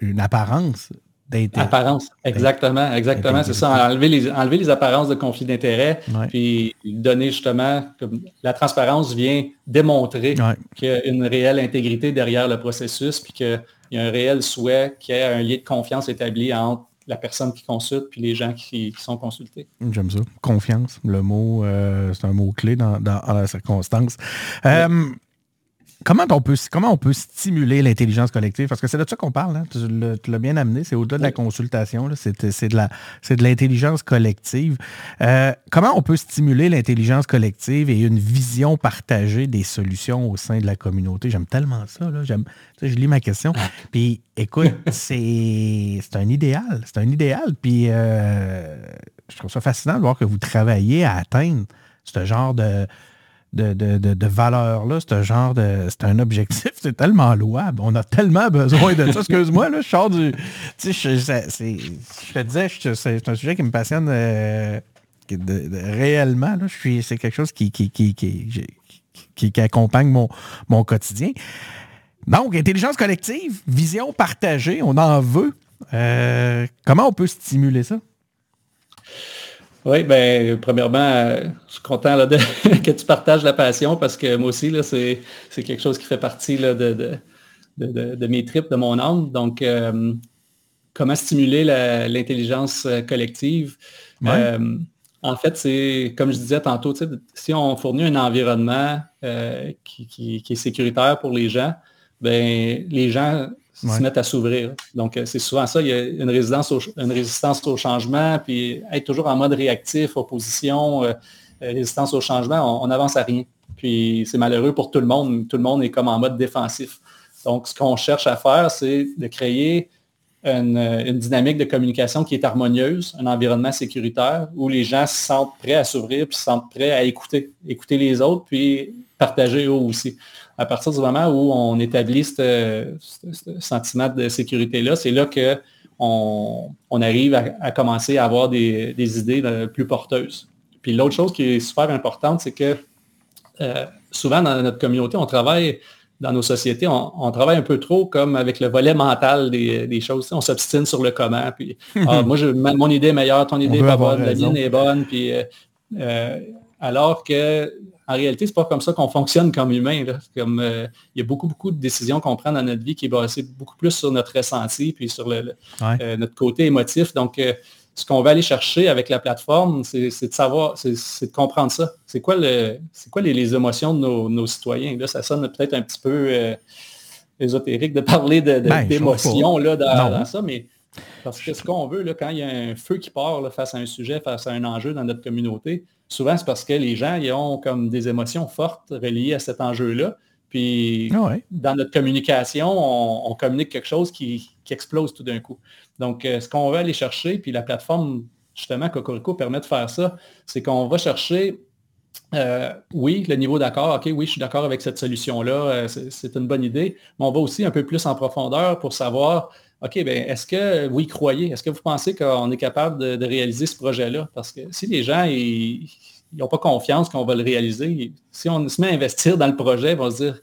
une apparence d'intérêt. Apparence, exactement, exactement. C'est ça, enlever les, enlever les apparences de conflit d'intérêt, puis donner justement, comme la transparence vient démontrer qu'il y a une réelle intégrité derrière le processus, puis qu'il y a un réel souhait qu'il y ait un lien de confiance établi entre la personne qui consulte puis les gens qui, sont consultés. J'aime ça. Confiance, le mot, euh, c'est un mot clé dans, la circonstance. Euh, Comment on, peut, comment on peut stimuler l'intelligence collective? Parce que c'est de ça qu'on parle. Hein? Tu l'as bien amené. C'est au-delà de la consultation. C'est de l'intelligence collective. Euh, comment on peut stimuler l'intelligence collective et une vision partagée des solutions au sein de la communauté? J'aime tellement ça. Là. Je lis ma question. Puis, écoute, c'est un idéal. C'est un idéal. Puis, euh, je trouve ça fascinant de voir que vous travaillez à atteindre ce genre de de, de, de, valeurs-là, ce genre de. C'est un objectif, c'est tellement louable. On a tellement besoin de ça. Excuse-moi, là, je sors du. Tu sais, je, te disais, c'est un sujet qui me passionne euh, réellement. Là, c'est quelque chose qui, qui, qui, qui, accompagne mon, mon quotidien. Donc, intelligence collective, vision partagée, on en veut. Euh, comment on peut stimuler ça? Oui, ben premièrement, euh, je suis content que tu partages la passion parce que moi aussi, c'est, quelque chose qui fait partie de, de, mes tripes, de mon âme. Donc, euh, comment stimuler l'intelligence euh, collective? en fait, c'est, comme je disais tantôt, si on fournit un environnement qui, est sécuritaire pour les gens, ben les gens se mettent à s'ouvrir. Donc, euh, c'est souvent ça, il y a une, résistance au, une résistance au changement, puis être toujours en mode réactif, opposition, euh, euh, résistance au changement, on n'avance à rien. Puis c'est malheureux pour tout le monde. Tout le monde est comme en mode défensif. Donc, ce qu'on cherche à faire, c'est de créer une, dynamique de communication qui est harmonieuse, un environnement sécuritaire où les gens se sentent prêts à s'ouvrir, puis se sentent prêts à écouter, écouter les autres, puis partager eux aussi à partir du moment où on établit ce, sentiment de sécurité-là, c'est là qu'on on arrive à, commencer à avoir des, idées euh, plus porteuses. Puis l'autre chose qui est super importante, c'est que euh, souvent dans notre communauté, on travaille dans nos sociétés, on, travaille un peu trop comme avec le volet mental des, choses. On s'obstine sur le comment. Puis, ah, moi, je, mon idée est meilleure, ton idée n'est pas bonne, la mienne est bonne. Puis, euh, alors que en réalité, c'est pas comme ça qu'on fonctionne comme humain. Comme, euh, il y a beaucoup, beaucoup de décisions qu'on prend dans notre vie qui est basées beaucoup plus sur notre ressenti puis sur le, euh, notre côté émotif. Donc, euh, ce qu'on va aller chercher avec la plateforme, c'est de savoir, c'est de comprendre ça. C'est quoi, le, quoi les, les, émotions de nos, citoyens? Là, ça sonne peut-être un petit peu ésotérique de parler ben, d'émotions de, dans, dans, ça, mais parce que ce qu'on veut, là, quand il y a un feu qui part face à un sujet, face à un enjeu dans notre communauté, souvent c'est parce que les gens ils ont comme des émotions fortes reliées à cet enjeu-là. Puis ah dans notre communication, on, communique quelque chose qui, explose tout d'un coup. Donc, euh, ce qu'on va aller chercher, puis la plateforme, justement, Cocorico permet de faire ça, c'est qu'on va chercher oui, le niveau d'accord, OK, oui, je suis d'accord avec cette solution-là, c'est une bonne idée, mais on va aussi un peu plus en profondeur pour savoir, OK, bien, est-ce que vous y croyez? Est-ce que vous pensez qu'on est capable de, réaliser ce projet-là? Parce que si les gens n'ont pas confiance qu'on va le réaliser, si on se met à investir dans le projet, ils vont se dire,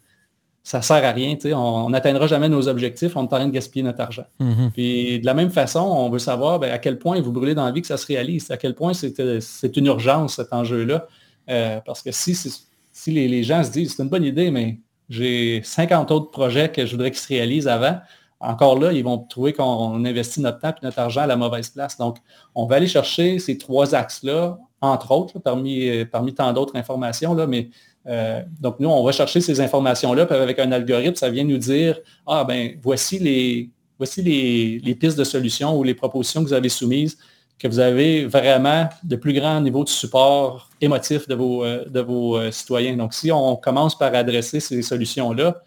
ça ne sert à rien, on n'atteindra jamais nos objectifs, on est en train de gaspiller notre argent. Mm-hmm. Puis de la même façon, on veut savoir ben, à quel point vous brûlez dans la vie que ça se réalise, à quel point c'est une urgence cet enjeu-là. Euh, parce que si, si les, gens se disent, c'est une bonne idée, mais j'ai 50 autres projets que je voudrais qu'ils se réalisent avant, encore là, ils vont trouver qu'on investit notre temps et notre argent à la mauvaise place. Donc, on va aller chercher ces trois axes-là, entre autres, parmi, euh, parmi tant d'autres informations, là, mais euh, donc, nous, on va chercher ces informations-là, puis avec un algorithme, ça vient nous dire, ah ben, voici les, voici les, pistes de solutions ou les propositions que vous avez soumises, que vous avez vraiment de plus grands niveaux de support émotif de vos, euh, de vos citoyens. Donc, si on commence par adresser ces solutions-là,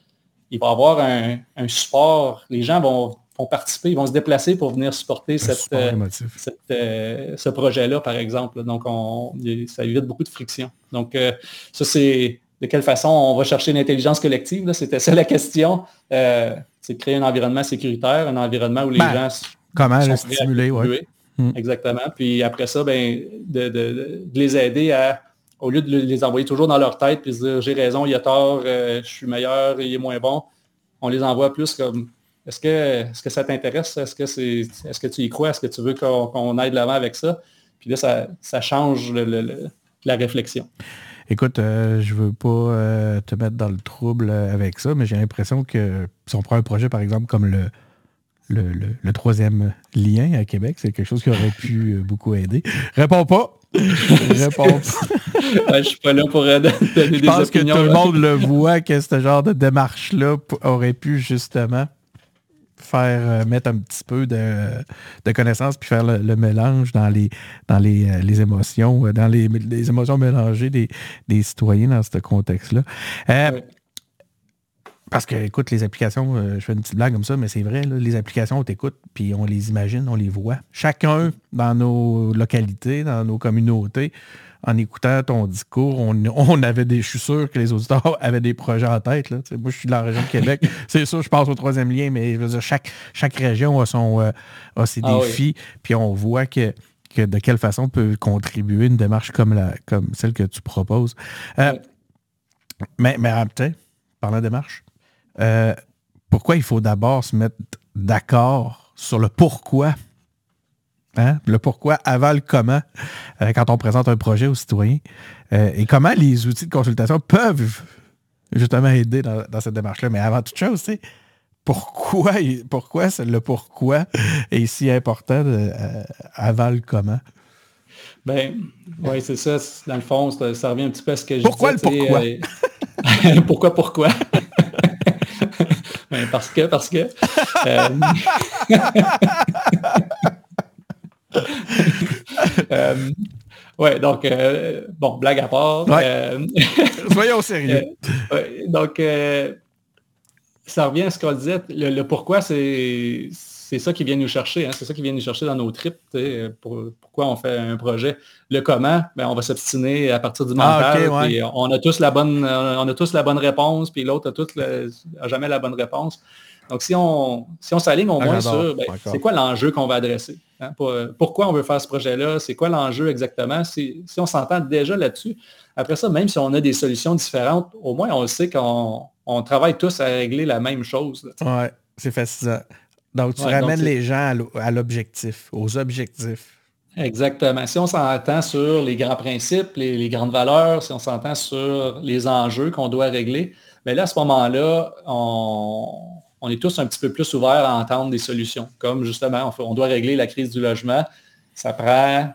il va y avoir un, un support, les gens vont vont participer, ils vont se déplacer pour venir supporter cette, euh, euh, ce projet-là, par exemple. Donc, on, ça évite beaucoup de friction. Donc, euh, ça, c'est de quelle façon on va chercher l'intelligence collective. C'était ça la question. c'est de créer un environnement sécuritaire, un environnement où les ben, gens comment sont le stimuler, oui. Hmm. Exactement. Puis après ça, ben, de, les aider à, au lieu de les envoyer toujours dans leur tête, puis se dire j'ai raison, il a tort, je suis meilleur, il est moins bon, on les envoie plus comme est-ce que, est que ça t'intéresse? Est-ce que, tu y crois? Est-ce que tu veux qu'on, aille de l'avant avec ça? Puis là, ça, change la réflexion. Écoute, euh, je veux pas euh, te mettre dans le trouble avec ça, mais j'ai l'impression que si on prend un projet, par exemple, comme le, le, troisième lien à Québec, c'est quelque chose qui aurait pu euh, beaucoup aider. Réponds pas. Réponds pas. je suis pas là pour donner des opinions. Je pense que tout le monde le voit que ce genre de démarche-là aurait pu justement faire euh, mettre un petit peu de, de connaissances puis faire le, mélange dans les dans les, euh, les émotions, euh, dans les, les, émotions mélangées des, des citoyens dans ce contexte-là. Parce que, écoute, les applications, je fais une petite blague comme ça, mais c'est vrai, les applications, on t'écoute, puis on les imagine, on les voit. Chacun dans nos localités, dans nos communautés, en écoutant ton discours, on, avait des, je suis sûr que les auditeurs avaient des projets en tête. Là. Moi, je suis de la région de Québec. C'est sûr, je passe au troisième lien, mais je veux dire, chaque, chaque région a, son, euh, a ses ah défis. Puis on voit que, que, de quelle façon peut contribuer une démarche comme, la, comme celle que tu proposes. Euh, mais, mais parlant de démarche, euh, pourquoi il faut d'abord se mettre d'accord sur le pourquoi Hein? Le pourquoi avant le comment euh, quand on présente un projet aux citoyens. Euh, et comment les outils de consultation peuvent justement aider dans, cette démarche-là. Mais avant toute chose, c'est pourquoi, pourquoi le pourquoi est si important euh, avant le comment? Ben, oui, c'est ça. Dans le fond, ça, revient un petit peu à ce que je pourquoi disais. Pourquoi le pourquoi? pourquoi, pourquoi? Ben, parce que, parce que. euh, ouais, donc, euh, bon, blague à part. Euh, Soyons sérieux. Euh, donc, ça revient à ce qu'on disait. Le, pourquoi, c'est c'est ça qui vient nous chercher. Hein, c'est ça qui vient nous chercher dans nos tripes. Pour, pourquoi on fait un projet. Le comment, ben, on va s'obstiner à partir du ah, mental. on a tous la bonne, on a tous la bonne réponse, puis l'autre a, a jamais la bonne réponse. Donc, si on, si on s'aligne au ah, moins sur ben, c'est quoi l'enjeu qu'on va adresser. Hein, pourquoi on veut faire ce projet-là? C'est quoi l'enjeu exactement? Si, on s'entend déjà là-dessus, après ça, même si on a des solutions différentes, au moins on sait qu'on travaille tous à régler la même chose. Oui, c'est fascinant. Donc, tu ramènes les gens à l'objectif, aux objectifs. Exactement. Si on s'entend sur les grands principes, les, grandes valeurs, si on s'entend sur les enjeux qu'on doit régler, mais ben là, à ce moment-là, on, on est tous un petit peu plus ouverts à entendre des solutions. Comme justement, on, doit régler la crise du logement. Ça prend,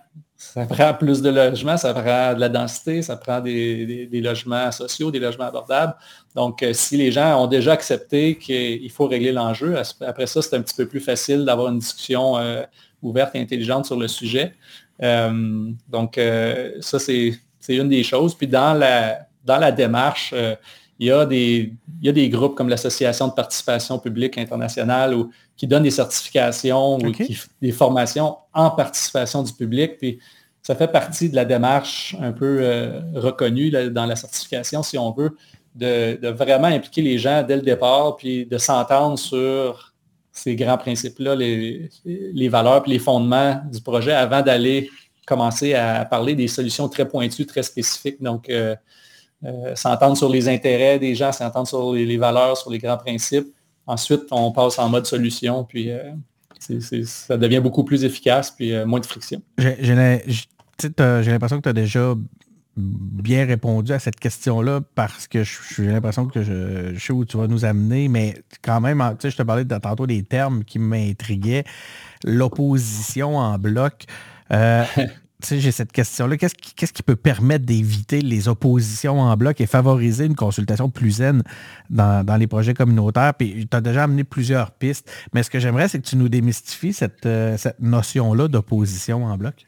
ça prend plus de logements, ça prend de la densité, ça prend des, logements sociaux, des logements abordables. Donc, euh, si les gens ont déjà accepté qu'il faut régler l'enjeu, après ça, c'est un petit peu plus facile d'avoir une discussion euh, ouverte et intelligente sur le sujet. Euh, donc, ça, c'est une des choses. Puis dans la, dans la démarche, il y, a des, des groupes comme l'Association de participation publique internationale qui donnent des certifications ou des formations en participation du public. Puis ça fait partie de la démarche un peu reconnue dans la certification, si on veut, de, vraiment impliquer les gens dès le départ, puis de s'entendre sur ces grands principes-là, les, valeurs, puis les fondements du projet avant d'aller commencer à parler des solutions très pointues, très spécifiques. Donc, euh, euh, s'entendre sur les intérêts des gens, s'entendre sur les, valeurs, sur les grands principes. Ensuite, on passe en mode solution, puis euh, ça devient beaucoup plus efficace, puis moins de friction. J'ai l'impression que tu as déjà bien répondu à cette question-là parce que j'ai l'impression que je, sais où tu vas nous amener, mais quand même, je te parlais de, tantôt des termes qui m'intriguaient. L'opposition en bloc. Euh, j'ai cette question-là. Qu'est-ce qui, peut permettre d'éviter les oppositions en bloc et favoriser une consultation plus zen dans, les projets communautaires? Puis tu as déjà amené plusieurs pistes, mais ce que j'aimerais, c'est que tu nous démystifies cette, euh, cette notion-là d'opposition en bloc.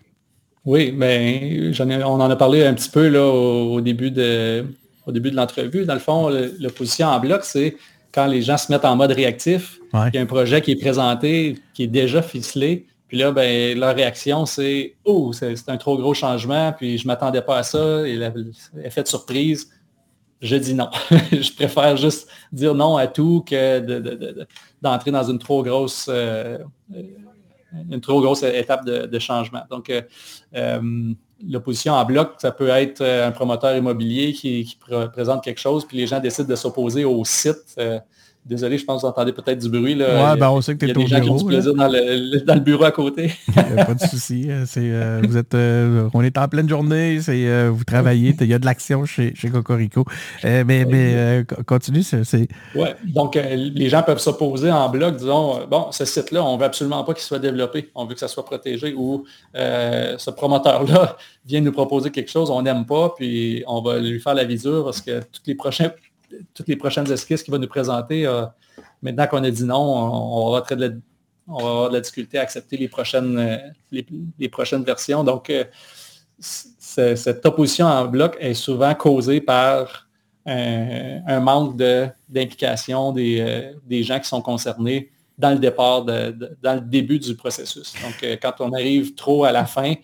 Oui, ben, on en a parlé un petit peu là, au, début de, au début de l'entrevue. Dans le fond, l'opposition en bloc, c'est quand les gens se mettent en mode réactif, il y a un projet qui est présenté, qui est déjà ficelé, puis là, ben, leur réaction, c'est Oh, c'est un trop gros changement, puis je ne m'attendais pas à ça, et l'effet de surprise, je dis non. je préfère juste dire non à tout que d'entrer dans une trop grosse euh, une trop grosse étape de, changement. Donc, euh, euh, l'opposition en bloc, ça peut être euh, un promoteur immobilier qui, présente quelque chose, puis les gens décident de s'opposer au site Désolé, je pense que vous entendez peut-être du bruit. Là. Ouais, ben on sait que tu es au gens bureau. Qui ont du plaisir dans le, dans le, bureau à côté. Pas de souci. C'est, euh, vous êtes, euh, on est en pleine journée. C'est, euh, vous travaillez. Il y a de l'action chez, chez Cocorico. mais mais continue. C'est, Oui, donc les gens peuvent s'opposer en bloc, disons, bon, ce site-là, on ne veut absolument pas qu'il soit développé. On veut que ça soit protégé ou ce promoteur-là vient nous proposer quelque chose, on n'aime pas, puis on va lui faire la visure parce que tous les prochains toutes les prochaines esquisses qu'il va nous présenter, euh, maintenant qu'on a dit non, on, va avoir de la, difficulté à accepter les prochaines, euh, les, prochaines versions. Donc, euh, cette opposition en bloc est souvent causée par un, manque d'implication des, gens qui sont concernés dans le départ, dans le début du processus. Donc, quand on arrive trop à la fin,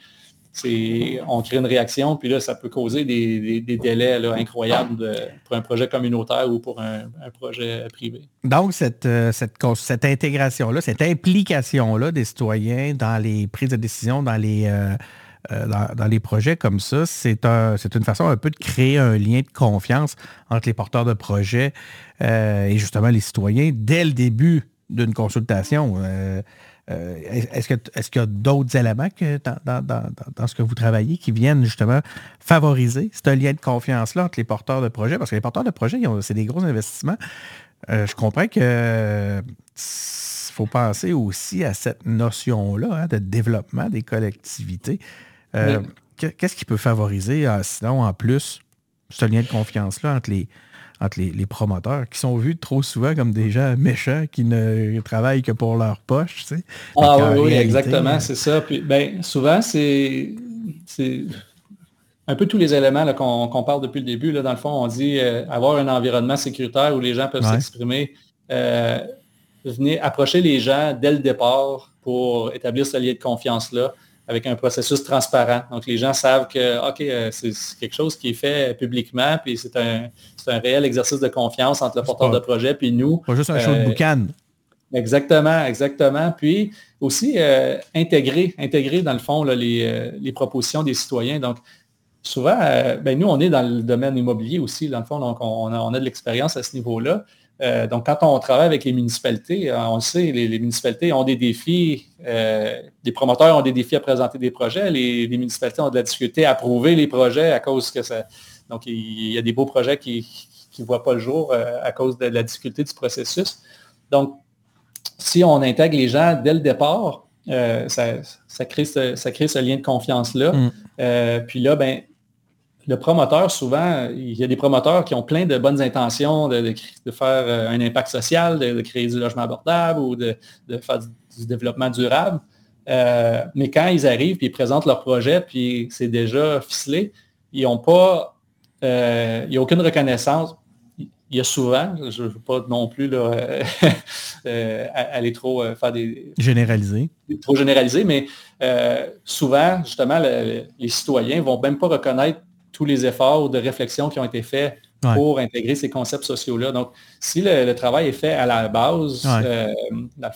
on crée une réaction, puis là, ça peut causer des, délais incroyables pour un projet communautaire ou pour un, projet privé. Donc, cette, euh, cette, intégration-là, cette implication-là des citoyens dans les prises de décision, dans les, euh, euh, projets comme ça, c'est une façon un peu de créer un lien de confiance entre les porteurs de projets et justement les citoyens dès le début d'une consultation. Est-ce qu'il y a d'autres éléments que dans, ce que vous travaillez qui viennent justement favoriser ce lien de confiance-là entre les porteurs de projets? Parce que les porteurs de projets, c'est des gros investissements. Euh, je comprends que faut penser aussi à cette notion-là hein, de développement des collectivités. Euh, qu'est-ce qui peut favoriser, sinon, en plus, ce lien de confiance-là entre les, entre les, promoteurs qui sont vus trop souvent comme des gens méchants qui ne travaillent que pour leur poche. Tu sais. Ah oui, exactement, euh, c'est ça. Puis, ben, souvent, c'est un peu tous les éléments qu'on parle depuis le début. Là, dans le fond, on dit euh, avoir un environnement sécuritaire où les gens peuvent s'exprimer. Euh, venir approcher les gens dès le départ pour établir ce lien de confiance-là avec un processus transparent. Donc, les gens savent que, OK, euh, c'est quelque chose qui est fait publiquement, puis c'est un, réel exercice de confiance entre le porteur de projet puis nous. Pas juste un show de euh, boucan. Exactement, exactement. Puis aussi euh, intégrer, intégrer dans le fond les, propositions des citoyens. Donc, souvent, ben, nous, on est dans le domaine immobilier aussi, dans le fond, donc on a de l'expérience à ce niveau-là. Euh, donc, quand on travaille avec les municipalités, euh, on le sait, les, municipalités ont des défis, euh, les promoteurs ont des défis à présenter des projets, les, municipalités ont de la difficulté à approuver les projets à cause que ça... Donc, il y a des beaux projets qui ne voient pas le jour à cause de la difficulté du processus. Donc, si on intègre les gens dès le départ, ça, crée ce, lien de confiance-là. Mm. puis là, ben, le promoteur, souvent, il y a des promoteurs qui ont plein de bonnes intentions de, faire euh, un impact social, de, créer du logement abordable ou de, faire du, développement durable. Euh, mais quand ils arrivent et ils présentent leur projet, puis c'est déjà ficelé, ils n'ont pas, euh, il n'y a aucune reconnaissance. il y a souvent, je ne veux pas non plus là, aller trop faire des... Généraliser. Trop généraliser, mais souvent, justement, les citoyens ne vont même pas reconnaître tous les efforts de réflexion qui ont été faits pour intégrer ces concepts sociaux-là. Donc, si le, travail est fait à la base, euh,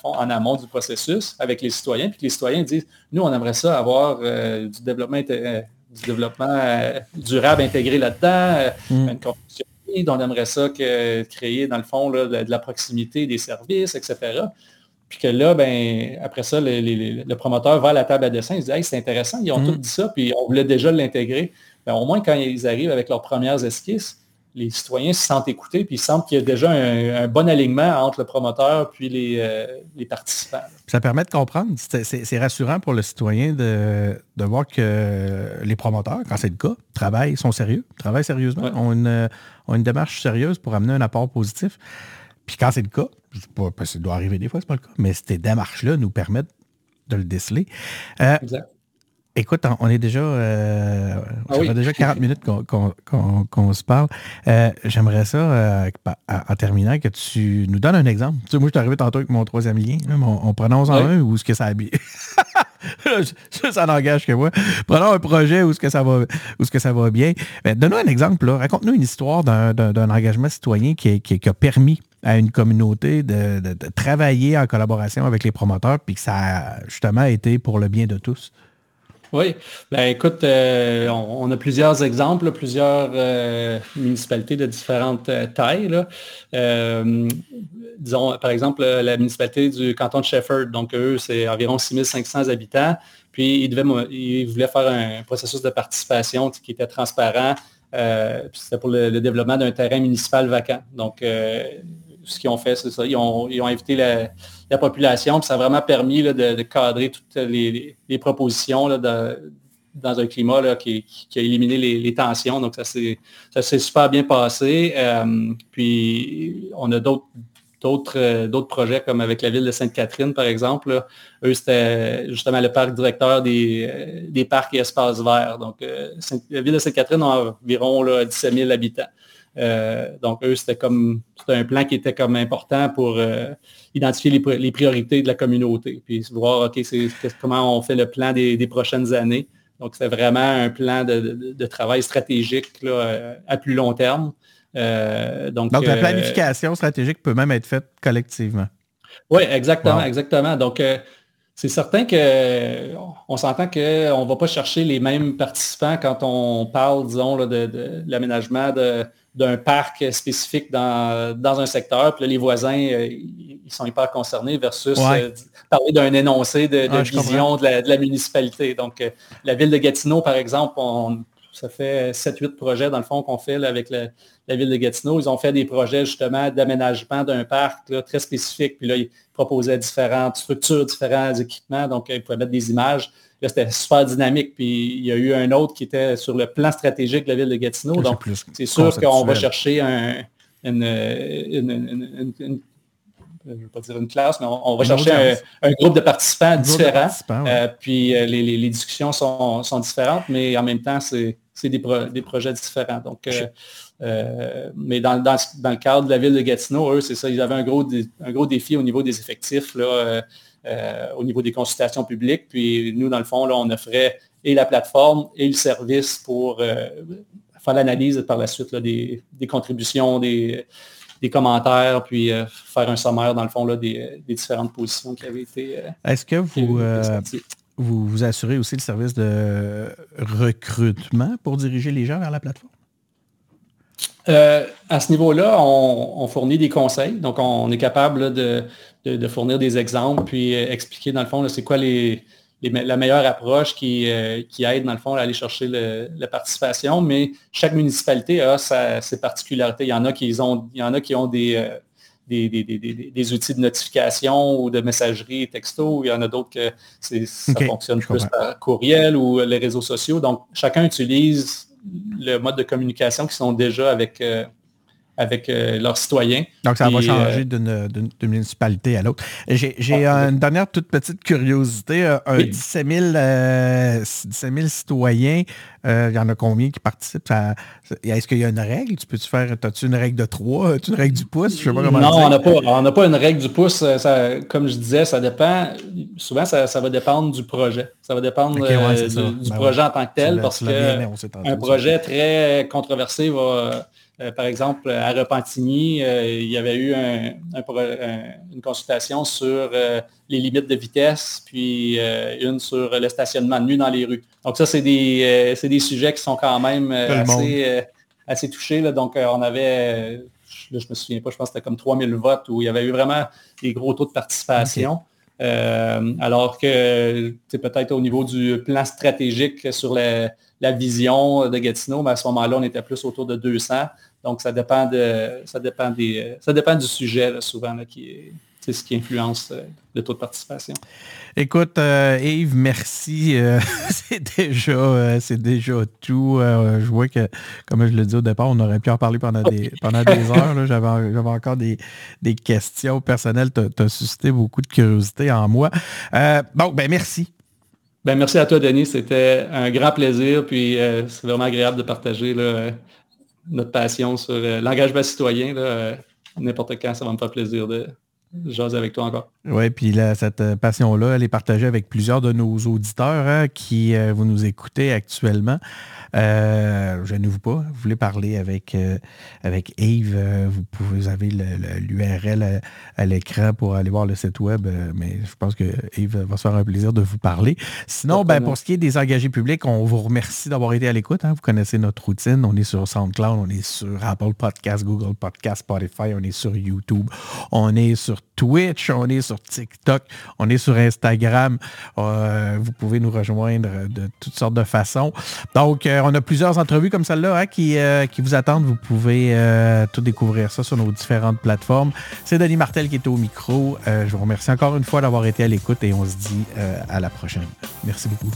en amont du processus, avec les citoyens, puis que les citoyens disent, nous, on aimerait ça avoir euh, du développement, euh, du développement durable intégré là-dedans, mm. une on aimerait ça que, créer, dans le fond, de, la proximité des services, etc. Puis que là, ben, après ça, le promoteur va à la table à dessin, il dit, hey, c'est intéressant, ils ont mm. tout dit ça, puis on voulait déjà l'intégrer. Ben, au moins, quand ils arrivent avec leurs premières esquisses, les citoyens se sentent écoutés, puis ils sentent qu'il y a déjà un, bon alignement entre le promoteur puis les, euh, participants. Ça permet de comprendre. C'est rassurant pour le citoyen de, voir que les promoteurs, quand c'est le cas, travaillent, sont sérieux, travaillent sérieusement, ont, une, démarche sérieuse pour amener un apport positif. Puis quand c'est le cas, pas, parce que ça doit arriver des fois, c'est pas le cas, mais ces démarches-là nous permettent de le déceler. Euh, exact. Écoute, on est déjà, euh, ah déjà 40 minutes qu'on se parle. Euh, j'aimerais ça, euh, en terminant, que tu nous donnes un exemple. Tu sais, moi, je suis arrivé tantôt avec mon troisième lien. on, prononce en un ou ce que ça habille? ça, ça n'engage que moi. Prenons un projet où ce que ça va, où ce que ça va bien. Donne-nous un exemple. Raconte-nous une histoire d'un engagement citoyen qui, qui, a permis à une communauté de, de, travailler en collaboration avec les promoteurs, puis que ça a justement été pour le bien de tous. Oui, ben écoute, euh, on, a plusieurs exemples, plusieurs euh, municipalités de différentes euh, tailles. disons, par exemple, la municipalité du canton de Shefford, donc eux, c'est environ 6500 habitants. Puis, ils, devaient, ils voulaient faire un processus de participation qui était transparent. c'était pour le, développement d'un terrain municipal vacant. Donc, ce qu'ils ont fait, c'est ça. Ils ont, invité la, population, puis ça a vraiment permis de, cadrer toutes les, propositions dans un climat qui, a éliminé les, tensions. Donc, ça s'est super bien passé. Euh, puis, on a d'autres d'autres projets comme avec la ville de Sainte-Catherine, par exemple. Eux, c'était justement le parc directeur des, des parcs et espaces verts. Donc, euh, la ville de Sainte-Catherine a environ là, 17 000 habitants. Euh, donc, eux, c'était comme c'était un plan qui était comme important pour euh, identifier les, priorités de la communauté, puis voir, OK, c'est, comment on fait le plan des, prochaines années. Donc, c'est vraiment un plan de, travail stratégique euh, à plus long terme. donc, la planification stratégique peut même être faite collectivement. Oui, exactement, exactement. Donc, c'est certain qu'on s'entend qu'on ne va pas chercher les mêmes participants quand on parle, disons, de l'aménagement de, d'un parc spécifique dans, un secteur, puis là, les voisins, euh, ils sont hyper concernés versus euh, parler d'un énoncé de, vision de la, municipalité. Donc, euh, la ville de Gatineau, par exemple, ça fait 7-8 projets, dans le fond, qu'on fait avec la, ville de Gatineau. Ils ont fait des projets, justement, d'aménagement d'un parc très spécifique. Puis là, ils proposaient différentes structures, différents équipements. Donc, ils pouvaient mettre des images c'était super dynamique. Puis il y a eu un autre qui était sur le plan stratégique de la ville de Gatineau. Donc, c'est sûr qu'on va chercher un, une, je ne veux pas dire une classe, mais on, va chercher un, groupe de participants différents. Euh, puis euh, les, discussions sont, différentes, mais en même temps, c'est des, des, projets différents. Donc, euh, mais dans, le cadre de la ville de Gatineau, eux, c'est ça, ils avaient un gros, un gros défi au niveau des effectifs. Là, euh, au niveau des consultations publiques. Puis nous, dans le fond, là, on offrait et la plateforme et le service pour euh, faire l'analyse par la suite des, contributions, des, commentaires, puis euh, faire un sommaire, dans le fond, là, des, différentes positions qui avaient été. Est-ce que vous, vous, vous assurez aussi le service de recrutement pour diriger les gens vers la plateforme? à ce niveau-là, on, fournit des conseils. Donc, on est capable de, de, fournir des exemples, puis euh, expliquer dans le fond c'est quoi les, la meilleure approche qui, euh, qui, aide dans le fond à aller chercher la participation. Mais chaque municipalité a ses particularités. Il y en a qui ont, il y en a qui ont des, euh, des, outils de notification ou de messagerie texto. Il y en a d'autres que ça fonctionne plus par courriel ou les réseaux sociaux. Donc, chacun utilise le mode de communication qui sont déjà avec, avec leurs citoyens. Donc, ça va changer d'une municipalité à l'autre. J'ai une dernière toute petite curiosité. Un 17, 000, citoyens, il y en a combien qui participent? Est-ce qu'il y a une règle? Tu peux-tu faire, as-tu une règle de 3? As-tu une règle du pouce? Je sais pas comment non, on n'a pas, pas une règle du pouce. comme je disais, ça dépend. Souvent, ça, va dépendre du projet. Ça va dépendre du, ben projet en tant que tel, parce qu'un projet très controversé va euh, par exemple, à Repentigny, euh, il y avait eu une consultation sur euh, les limites de vitesse, puis une sur le stationnement de nuit dans les rues. Donc ça, c'est des, des, sujets qui sont quand même assez, assez, touchés. Là. Donc on avait, là, je me souviens pas, je pense que c'était comme 3000 votes où il y avait eu vraiment des gros taux de participation. alors que c'est peut-être au niveau du plan stratégique sur la, la vision de Gatineau, mais à ce moment-là, on était plus autour de 200. Donc, ça dépend, de, ça dépend, des, ça dépend du sujet, souvent, qui est, c'est ce qui influence euh, le taux de participation. Écoute, euh, Yves, merci. Euh, c'est déjà, c'est déjà tout. je vois que, comme je le dis au départ, on aurait pu en parler pendant des, pendant des heures. J'avais, encore des, questions personnelles. Tu as, suscité beaucoup de curiosité en moi. bon, ben merci. Ben, merci à toi, Denis. C'était un grand plaisir. Puis c'est vraiment agréable de partager notre passion sur l'engagement citoyen. N'importe quand, ça va me faire plaisir de, jaser avec toi encore. Oui, puis là, cette passion-là, elle est partagée avec plusieurs de nos auditeurs hein, qui euh, vous nous écoutez actuellement. Euh, je ne vous pas. Vous voulez parler avec, euh, avec Yves, euh, vous, pouvez, vous avez l'URL à, l'écran pour aller voir le site web, mais je pense que Yves va se faire un plaisir de vous parler. Sinon, ben, pour ce qui est des engagés publics, on vous remercie d'avoir été à l'écoute. Hein. Vous connaissez notre routine. On est sur SoundCloud, on est sur Apple Podcast, Google Podcast, Spotify, on est sur YouTube, on est sur Twitch, on est sur TikTok, on est sur Instagram. vous pouvez nous rejoindre de toutes sortes de façons. Donc, on a plusieurs entrevues comme celle-là hein, qui, euh, qui, vous attendent. Vous pouvez euh, tout découvrir ça sur nos différentes plateformes. C'est Denis Martel qui est au micro. Euh, je vous remercie encore une fois d'avoir été à l'écoute et on se dit à la prochaine. Merci beaucoup.